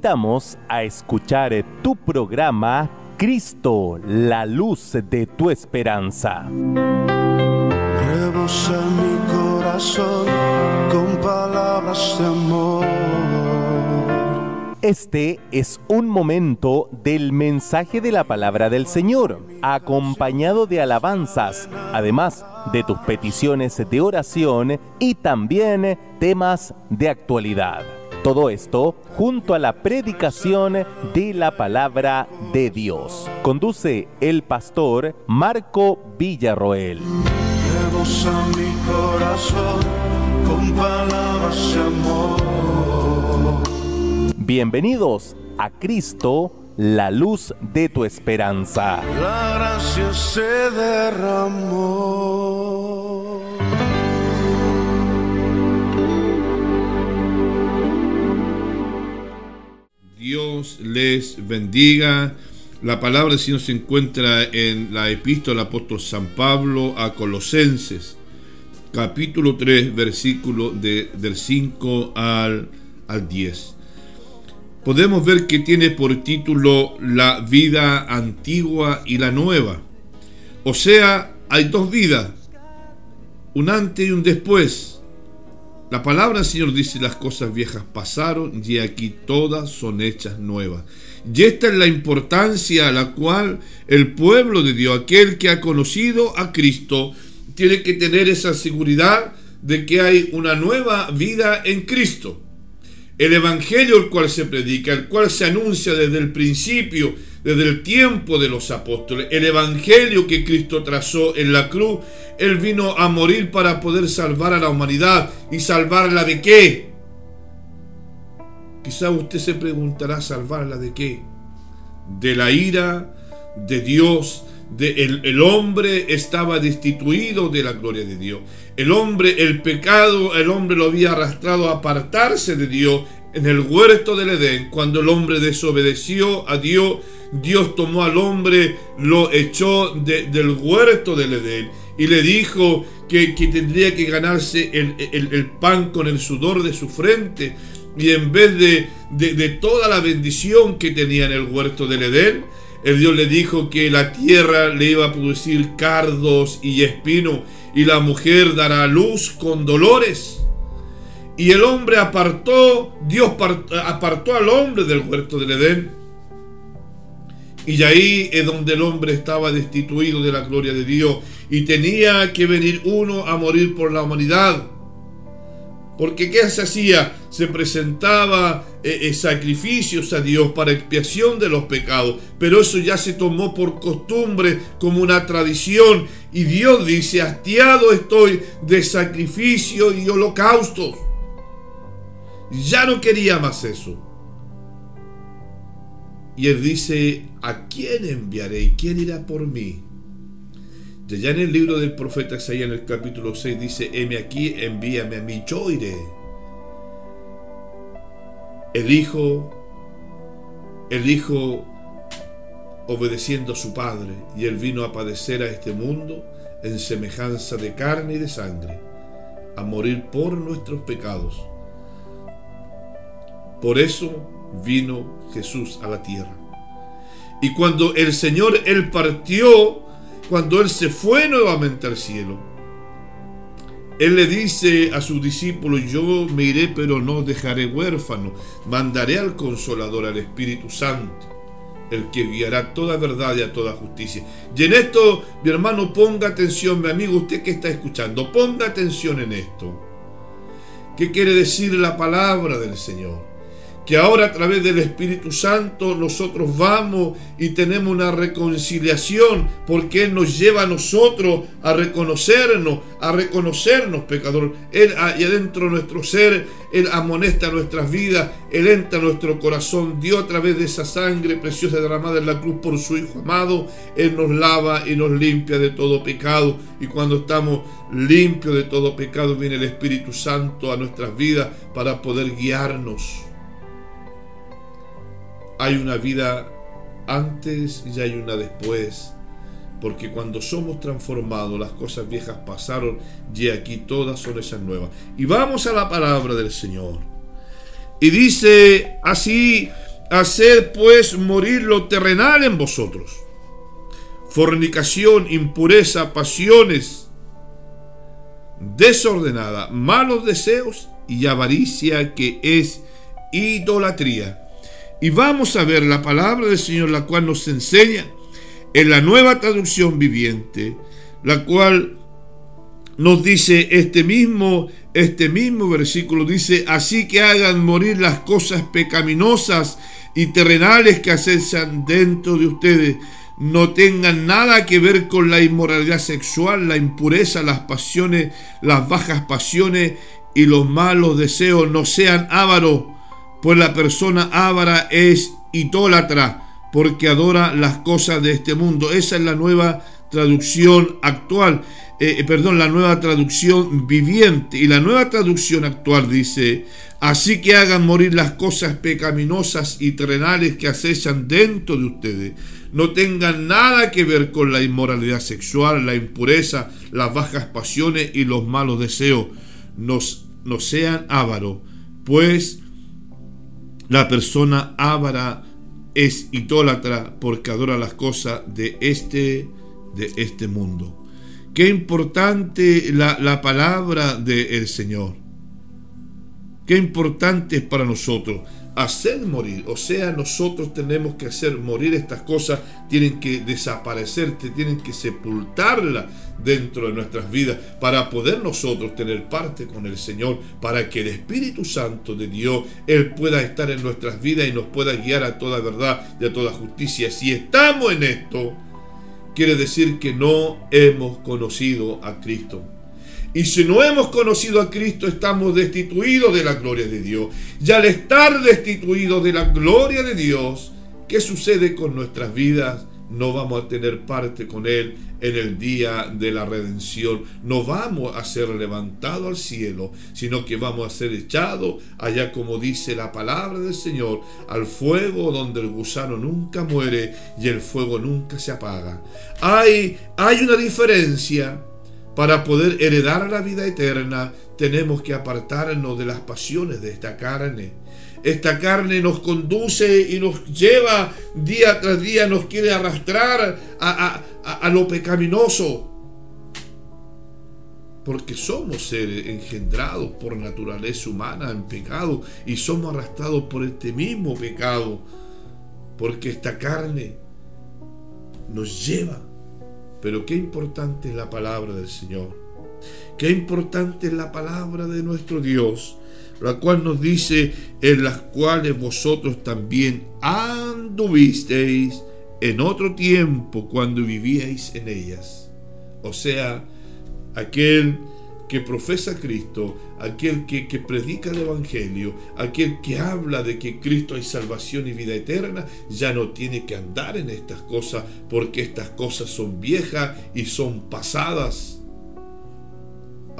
invitamos a escuchar tu programa Cristo, la luz de tu esperanza. Rebosa mi corazón con palabras de amor. Este es un momento del mensaje de la palabra del Señor, acompañado de alabanzas, además de tus peticiones de oración y también temas de actualidad. Todo esto junto a la predicación de la palabra de Dios. Conduce el pastor Marco Villarroel. Rebosa mi corazón con palabras de amor. Bienvenidos a Cristo, la luz de tu esperanza. La gracia se derramó. Les bendiga. La palabra del Señor se encuentra en la epístola apóstol San Pablo a Colosenses, capítulo 3, versículo de, del 5 al, al 10. Podemos ver que tiene por título La vida antigua y la nueva. O sea, hay dos vidas, un antes y un después. La palabra del Señor dice las cosas viejas pasaron y aquí todas son hechas nuevas. Y esta es la importancia a la cual el pueblo de Dios, aquel que ha conocido a Cristo, tiene que tener esa seguridad de que hay una nueva vida en Cristo. El Evangelio el cual se predica, el cual se anuncia desde el principio, desde el tiempo de los apóstoles, el Evangelio que Cristo trazó en la cruz, Él vino a morir para poder salvar a la humanidad. ¿Y salvarla de qué? Quizá usted se preguntará, ¿salvarla de qué? De la ira de Dios, el, hombre estaba destituido de la gloria de Dios. El hombre, el pecado, el hombre lo había arrastrado a apartarse de Dios en el huerto del Edén. Cuando el hombre desobedeció a Dios, Dios tomó al hombre, lo echó de, del huerto del Edén y le dijo que, que tendría que ganarse el, el, el, pan con el sudor de su frente. Y en vez de, de, de toda la bendición que tenía en el huerto del Edén, el Dios le dijo que la tierra le iba a producir cardos y espino y la mujer dará luz con dolores. Y el hombre apartó, Dios apartó al hombre del huerto del Edén. Y ahí es donde el hombre estaba destituido de la gloria de Dios. Y tenía que venir uno a morir por la humanidad. Porque ¿qué se hacía? Se presentaba eh, eh, sacrificios a Dios para expiación de los pecados. Pero eso ya se tomó por costumbre como una tradición. Y Dios dice, hastiado estoy de sacrificio y holocaustos. Ya no quería más eso. Y él dice, ¿a quién enviaré y quién irá por mí? Y ya en el libro del profeta Isaías en el capítulo 6 dice, heme aquí, envíame a mí, yo iré. El hijo, el hijo obedeciendo a su padre, y él vino a padecer a este mundo en semejanza de carne y de sangre, a morir por nuestros pecados. Por eso vino Jesús a la tierra. Y cuando el Señor, Él partió, cuando Él se fue nuevamente al cielo, Él le dice a sus discípulos, yo me iré pero no dejaré huérfano, mandaré al consolador, al Espíritu Santo, el que guiará toda verdad y a toda justicia. Y en esto, mi hermano, ponga atención, mi amigo, usted que está escuchando, ponga atención en esto. ¿Qué quiere decir la palabra del Señor? Que ahora a través del Espíritu Santo nosotros vamos y tenemos una reconciliación porque Él nos lleva a nosotros a reconocernos, a reconocernos pecadores. Él y adentro de nuestro ser, Él amonesta nuestras vidas, Él entra a nuestro corazón, dio a través de esa sangre preciosa derramada en la cruz por su Hijo amado, Él nos lava y nos limpia de todo pecado. Y cuando estamos limpios de todo pecado, viene el Espíritu Santo a nuestras vidas para poder guiarnos hay una vida antes y hay una después. Porque cuando somos transformados, las cosas viejas pasaron y aquí todas son esas nuevas. Y vamos a la palabra del Señor. Y dice así Haced pues morir lo terrenal en vosotros. Fornicación, impureza, pasiones, desordenada, malos deseos y avaricia que es idolatría. Y vamos a ver la palabra del Señor, la cual nos enseña en la nueva traducción viviente, la cual nos dice este mismo, este mismo versículo, dice, así que hagan morir las cosas pecaminosas y terrenales que acechan dentro de ustedes, no tengan nada que ver con la inmoralidad sexual, la impureza, las pasiones, las bajas pasiones y los malos deseos, no sean ávaros, pues la persona ávara es idólatra porque adora las cosas de este mundo. Esa es la nueva traducción actual, eh, eh, perdón, la nueva traducción viviente. Y la nueva traducción actual dice, así que hagan morir las cosas pecaminosas y terrenales que acechan dentro de ustedes. No tengan nada que ver con la inmoralidad sexual, la impureza, las bajas pasiones y los malos deseos. No sean ávaros, pues la persona ávara es idólatra porque adora las cosas de este, de este mundo. Qué importante la, la palabra del Señor. Qué importante es para nosotros hacer morir. O sea, nosotros tenemos que hacer morir estas cosas, tienen que desaparecer, tienen que sepultarla dentro de nuestras vidas para poder nosotros tener parte con el Señor, para que el Espíritu Santo de Dios, Él pueda estar en nuestras vidas y nos pueda guiar a toda verdad y a toda justicia. Si estamos en esto, quiere decir que no hemos conocido a Cristo. Y si no hemos conocido a Cristo, estamos destituidos de la gloria de Dios. Y al estar destituidos de la gloria de Dios, ¿qué sucede con nuestras vidas? No vamos a tener parte con Él en el día de la redención. No vamos a ser levantados al cielo, sino que vamos a ser echados allá, como dice la palabra del Señor, al fuego donde el gusano nunca muere y el fuego nunca se apaga. Hay, hay una diferencia para poder heredar la vida eterna, tenemos que apartarnos de las pasiones de esta carne. Esta carne nos conduce y nos lleva día tras día, nos quiere arrastrar a, lo pecaminoso. Porque somos seres engendrados por naturaleza humana en pecado y somos arrastrados por este mismo pecado. Porque esta carne nos lleva pero qué importante es la palabra del Señor. Qué importante es la palabra de nuestro Dios, la cual nos dice, en las cuales vosotros también anduvisteis en otro tiempo cuando vivíais en ellas. O sea, aquel que profesa Cristo, aquel que, que, predica el Evangelio, aquel que habla de que Cristo hay salvación y vida eterna, ya no tiene que andar en estas cosas porque estas cosas son viejas y son pasadas.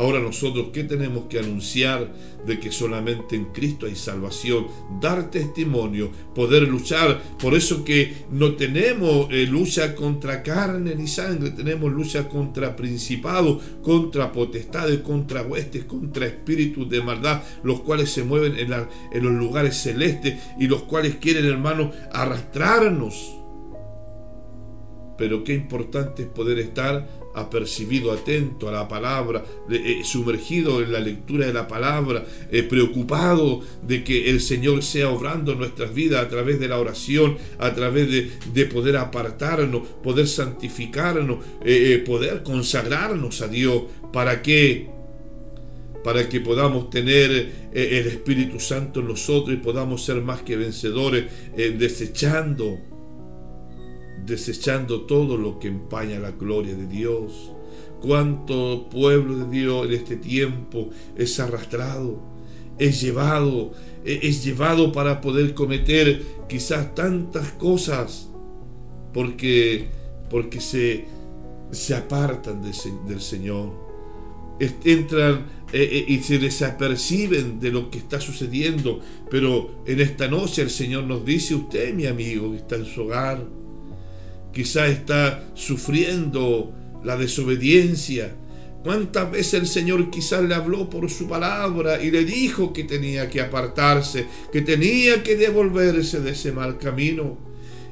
Ahora nosotros, ¿qué tenemos que anunciar? De que solamente en Cristo hay salvación, dar testimonio, poder luchar. Por eso que no tenemos eh, lucha contra carne ni sangre, tenemos lucha contra principados, contra potestades, contra huestes, contra espíritus de maldad, los cuales se mueven en, en los lugares celestes y los cuales quieren, hermanos, arrastrarnos. Pero qué importante es poder estar apercibido, atento a la palabra, eh, sumergido en la lectura de la palabra, eh, preocupado de que el Señor sea obrando nuestras vidas a través de la oración, a través de, poder apartarnos, poder santificarnos, eh, poder consagrarnos a Dios. ¿Para qué? Para que podamos tener el Espíritu Santo en nosotros y podamos ser más que vencedores, desechando desechando todo lo que empaña la gloria de Dios. Cuánto pueblo de Dios en este tiempo es arrastrado, es llevado, e-, es llevado para poder cometer quizás tantas cosas porque, porque se, se apartan del Señor. Entran eh, eh, y se desaperciben de lo que está sucediendo, pero en esta noche el Señor nos dice, usted mi amigo que está en su hogar, quizá está sufriendo la desobediencia, ¿Cuántas veces el Señor quizás le habló por su palabra y le dijo que tenía que apartarse, que tenía que devolverse de ese mal camino?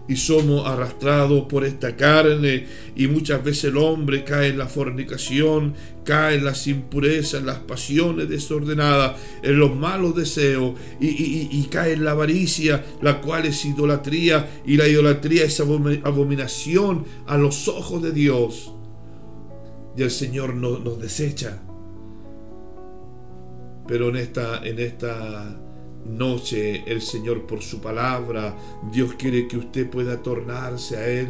Y somos arrastrados por esta carne y muchas veces el hombre cae en la fornicación, cae en las impurezas, en las pasiones desordenadas, en los malos deseos y, cae en la avaricia, la cual es idolatría y la idolatría es abominación a los ojos de Dios. Y el Señor nos, nos desecha. Pero en esta, en esta noche el Señor por su palabra. Dios quiere que usted pueda tornarse a Él.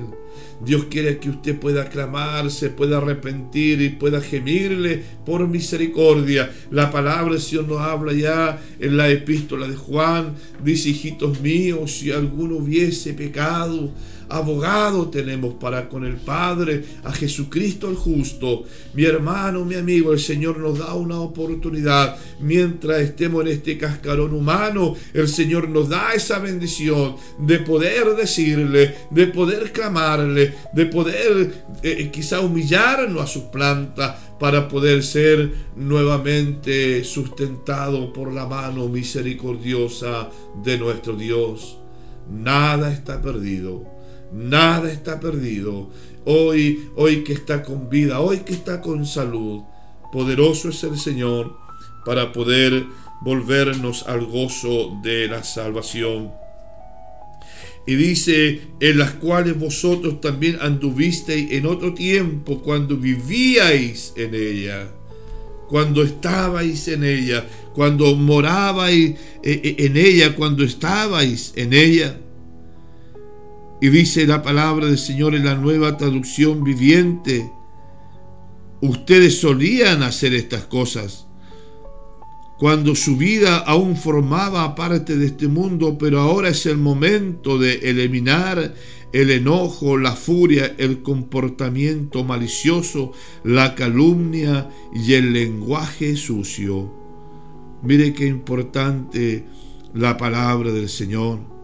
Dios quiere que usted pueda clamarse, pueda arrepentir y pueda gemirle por misericordia. La palabra del Señor nos habla ya en la epístola de Juan. Dice, hijitos míos, si alguno hubiese pecado, abogado tenemos para con el Padre, a Jesucristo el justo. Mi hermano, mi amigo, el Señor nos da una oportunidad. Mientras estemos en este cascarón humano, el Señor nos da esa bendición de poder decirle, de poder clamarle, de poder eh, quizá humillarnos a sus plantas para poder ser nuevamente sustentado por la mano misericordiosa de nuestro Dios. Nada está perdido Nada está perdido. Hoy, hoy que está con vida, hoy que está con salud, poderoso es el Señor para poder volvernos al gozo de la salvación. Y dice, en las cuales vosotros también anduvisteis en otro tiempo cuando vivíais en ella, cuando estabais en ella, cuando morabais eh, eh, en ella, cuando estabais en ella y dice la palabra del Señor en la nueva traducción viviente, ustedes solían hacer estas cosas cuando su vida aún formaba parte de este mundo, pero ahora es el momento de eliminar el enojo, la furia, el comportamiento malicioso, la calumnia y el lenguaje sucio. Mire qué importante la palabra del Señor.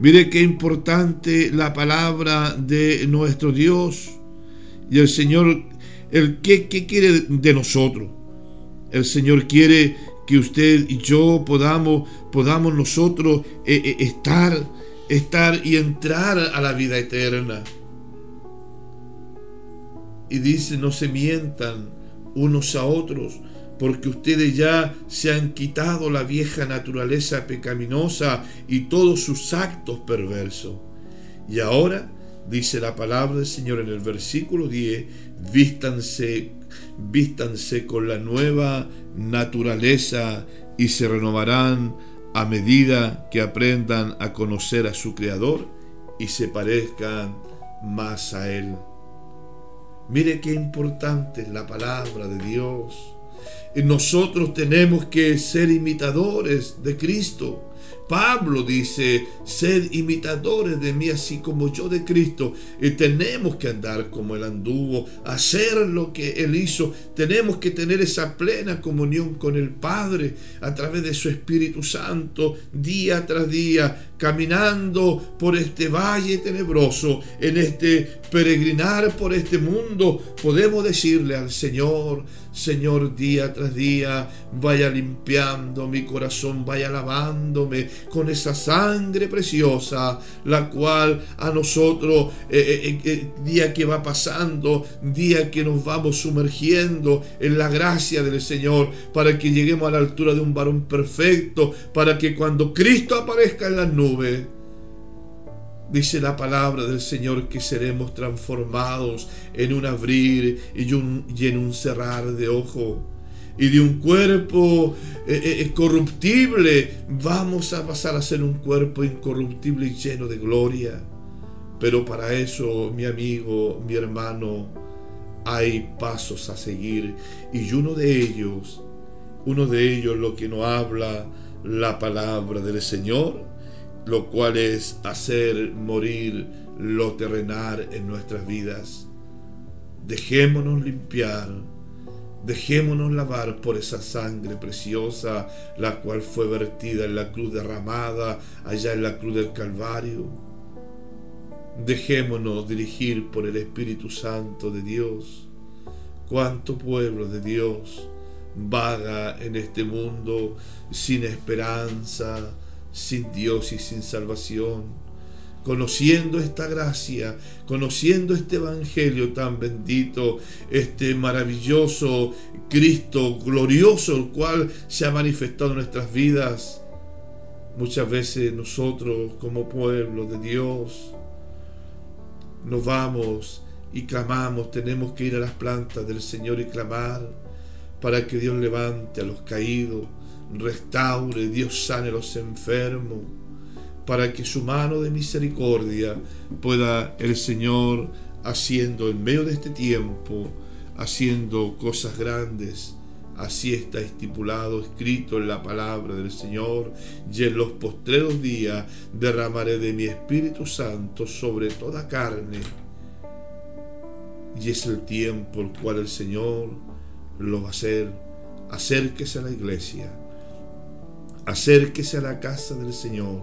Mire qué importante la palabra de nuestro Dios. Y el Señor, el ¿qué, quiere de nosotros? El Señor quiere que usted y yo podamos, podamos nosotros eh, eh, estar, estar y entrar a la vida eterna. Y dice, no se mientan unos a otros, porque ustedes ya se han quitado la vieja naturaleza pecaminosa y todos sus actos perversos. Y ahora, dice la palabra del Señor en el versículo 10, vístanse, vístanse con la nueva naturaleza y se renovarán a medida que aprendan a conocer a su Creador y se parezcan más a Él. Mire qué importante es la palabra de Dios. Nosotros tenemos que ser imitadores de Cristo. Pablo dice, sed imitadores de mí así como yo de Cristo. Y tenemos que andar como Él anduvo, hacer lo que Él hizo. Tenemos que tener esa plena comunión con el Padre a través de su Espíritu Santo, día tras día, caminando por este valle tenebroso, en este peregrinar por este mundo. Podemos decirle al Señor, Señor, día tras día, vaya limpiando mi corazón, vaya lavándome con esa sangre preciosa, la cual a nosotros, eh, eh, eh, día que va pasando, día que nos vamos sumergiendo en la gracia del Señor, para que lleguemos a la altura de un varón perfecto, para que cuando Cristo aparezca en las nubes, Dice la palabra del Señor que seremos transformados en un abrir y, en un cerrar de ojo. Y de un cuerpo eh, eh, eh, corruptible vamos a pasar a ser un cuerpo incorruptible y lleno de gloria. Pero para eso, mi amigo, mi hermano, hay pasos a seguir. Y uno de ellos, uno de ellos lo que nos habla la palabra del Señor lo cual es hacer morir lo terrenal en nuestras vidas. Dejémonos limpiar, dejémonos lavar por esa sangre preciosa, la cual fue vertida en la cruz derramada allá en la cruz del Calvario. Dejémonos dirigir por el Espíritu Santo de Dios cuánto pueblo de Dios vaga en este mundo sin esperanza, sin Dios y sin salvación. Conociendo esta gracia, conociendo este Evangelio tan bendito, este maravilloso Cristo glorioso, el cual se ha manifestado en nuestras vidas, muchas veces nosotros como pueblo de Dios nos vamos y clamamos, tenemos que ir a las plantas del Señor y clamar para que Dios levante a los caídos, restaure, Dios sane los enfermos, para que su mano de misericordia pueda el Señor haciendo en medio de este tiempo, haciendo cosas grandes. Así está estipulado, escrito en la palabra del Señor, y en los postreros días derramaré de mi Espíritu Santo sobre toda carne. Y es el tiempo el cual el Señor lo va a hacer. Acérquese a la iglesia, acérquese a la casa del Señor,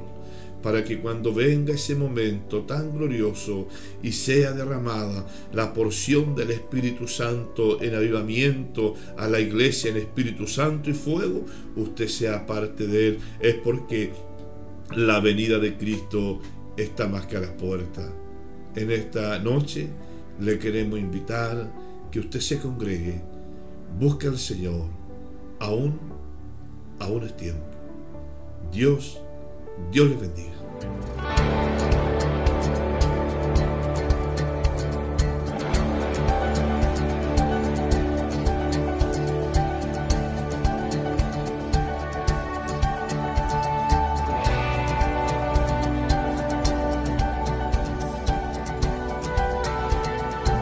para que cuando venga ese momento tan glorioso y sea derramada la porción del Espíritu Santo en avivamiento a la iglesia en Espíritu Santo y fuego, usted sea parte de él. Es porque la venida de Cristo está más que a las puertas. En esta noche le queremos invitar que usted se congregue Busca al Señor. Aún, aún es tiempo. Dios, Dios le bendiga.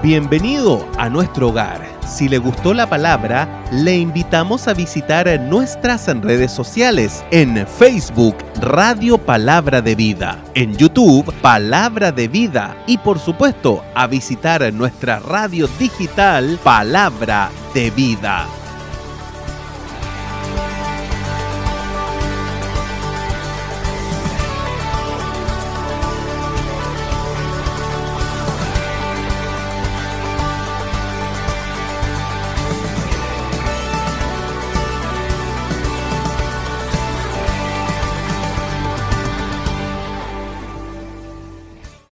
Bienvenido a nuestro hogar si le gustó la palabra, le invitamos a visitar nuestras redes sociales en Facebook Radio Palabra de Vida, en YouTube Palabra de Vida y por supuesto a visitar nuestra radio digital Palabra de Vida.